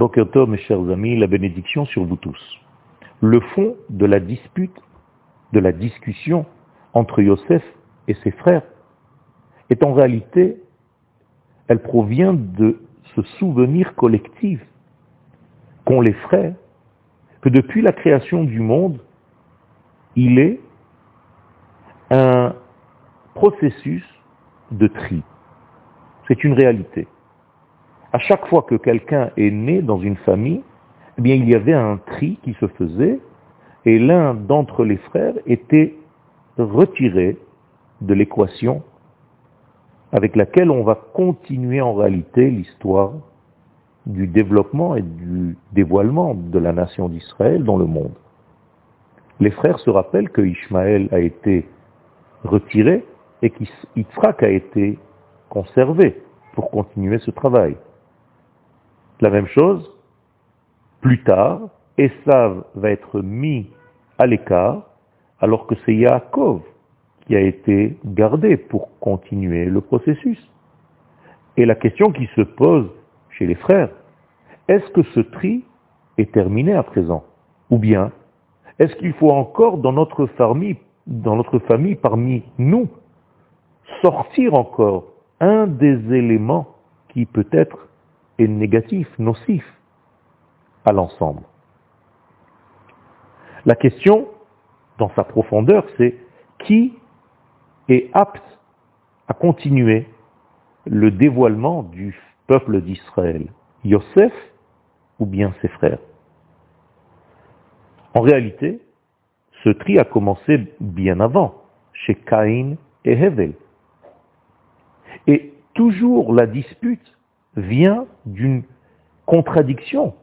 Bokerto, mes chers amis, la bénédiction sur vous tous. Le fond de la dispute, de la discussion entre Yosef et ses frères est en réalité, elle provient de ce souvenir collectif qu'ont les frères, que depuis la création du monde, il est un processus de tri. C'est une réalité. À chaque fois que quelqu'un est né dans une famille, eh bien, il y avait un tri qui se faisait et l'un d'entre les frères était retiré de l'équation avec laquelle on va continuer en réalité l'histoire du développement et du dévoilement de la nation d'Israël dans le monde. Les frères se rappellent que Ishmaël a été retiré et qu'Yitzhak a été conservé pour continuer ce travail. La même chose, plus tard, Esav va être mis à l'écart, alors que c'est Yaakov qui a été gardé pour continuer le processus. Et la question qui se pose chez les frères, est-ce que ce tri est terminé à présent? Ou bien, est-ce qu'il faut encore dans notre famille, dans notre famille parmi nous, sortir encore un des éléments qui peut-être négatif, nocif à l'ensemble La question, dans sa profondeur, c'est qui est apte à continuer le dévoilement du peuple d'Israël Yosef ou bien ses frères? En réalité, ce tri a commencé bien avant, chez Caïn et Hevel. Et toujours la dispute vient d'une contradiction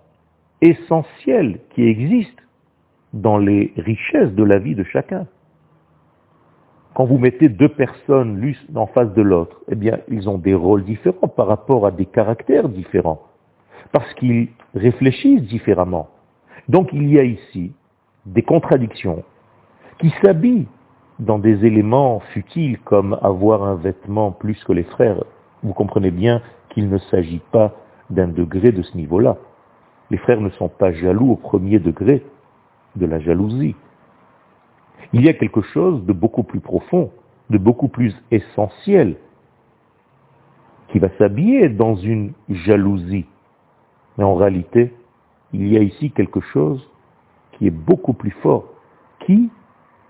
essentielle qui existe dans les richesses de la vie de chacun. Quand vous mettez deux personnes l'une en face de l'autre, eh bien, ils ont des rôles différents par rapport à des caractères différents, parce qu'ils réfléchissent différemment. Donc il y a ici des contradictions qui s'habillent dans des éléments futiles comme avoir un vêtement plus que les frères. Vous comprenez bien qu'il ne s'agit pas d'un degré de ce niveau-là. Les frères ne sont pas jaloux au premier degré de la jalousie. Il y a quelque chose de beaucoup plus profond, de beaucoup plus essentiel, qui va s'habiller dans une jalousie. Mais en réalité, il y a ici quelque chose qui est beaucoup plus fort, qui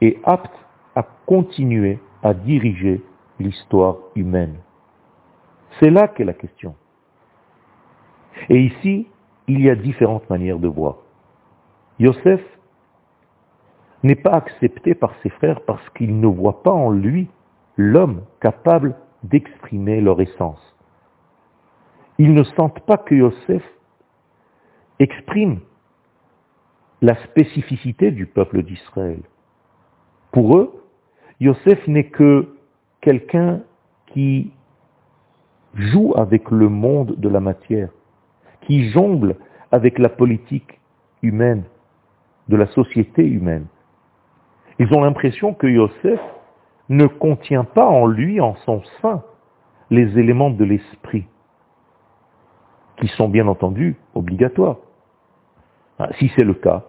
est apte à continuer à diriger l'histoire humaine. C'est là qu'est la question. Et ici, il y a différentes manières de voir. Yosef n'est pas accepté par ses frères parce qu'il ne voit pas en lui l'homme capable d'exprimer leur essence. Ils ne sentent pas que Yosef exprime la spécificité du peuple d'Israël. Pour eux, Yosef n'est que quelqu'un qui joue avec le monde de la matière, qui jongle avec la politique humaine, de la société humaine. Ils ont l'impression que Yosef ne contient pas en lui, en son sein, les éléments de l'esprit, qui sont bien entendu obligatoires. Si c'est le cas,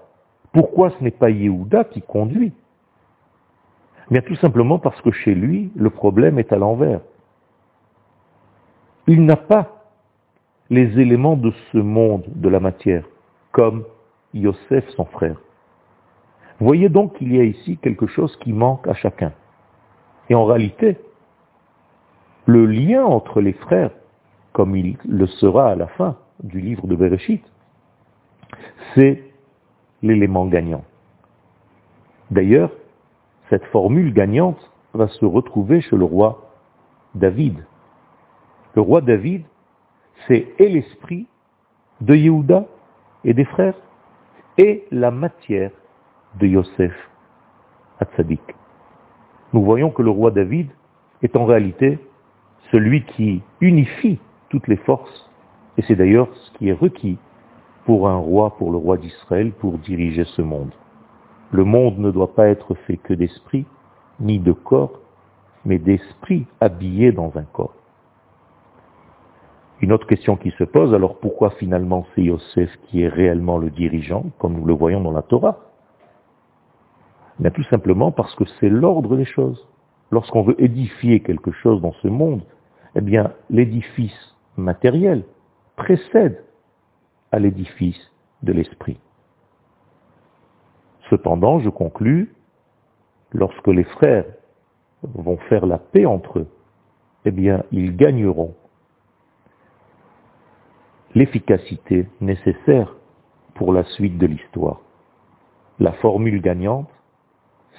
pourquoi ce n'est pas Yehuda qui conduit? Bien tout simplement parce que chez lui, le problème est à l'envers. Il n'a pas les éléments de ce monde, de la matière, comme Yosef, son frère. Voyez donc qu'il y a ici quelque chose qui manque à chacun. Et en réalité, le lien entre les frères, comme il le sera à la fin du livre de Bereshit, c'est l'élément gagnant. D'ailleurs, cette formule gagnante va se retrouver chez le roi David. Le roi David, c'est et l'esprit de Yehuda et des frères, et la matière de Yosef Hatzadik. Nous voyons que le roi David est en réalité celui qui unifie toutes les forces, et c'est d'ailleurs ce qui est requis pour un roi, pour le roi d'Israël, pour diriger ce monde. Le monde ne doit pas être fait que d'esprit, ni de corps, mais d'esprit habillé dans un corps. Une autre question qui se pose, alors pourquoi finalement c'est Yosef qui est réellement le dirigeant, comme nous le voyons dans la Torah? Mais tout simplement parce que c'est l'ordre des choses. Lorsqu'on veut édifier quelque chose dans ce monde, eh bien l'édifice matériel précède à l'édifice de l'esprit. Cependant, je conclus, lorsque les frères vont faire la paix entre eux, eh bien, ils gagneront l'efficacité nécessaire pour la suite de l'histoire. La formule gagnante,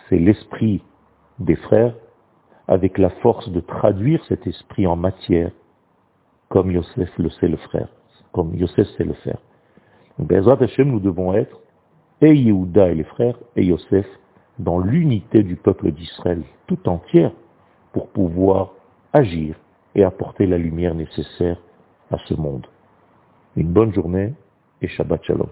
c'est l'esprit des frères avec la force de traduire cet esprit en matière, comme Yosef le sait le faire, comme Yosef sait le faire. Bezrat Hashem, nous devons être, et Yehuda et les frères, et Yosef, dans l'unité du peuple d'Israël tout entière, pour pouvoir agir et apporter la lumière nécessaire à ce monde. Une bonne journée et Shabbat Shalom.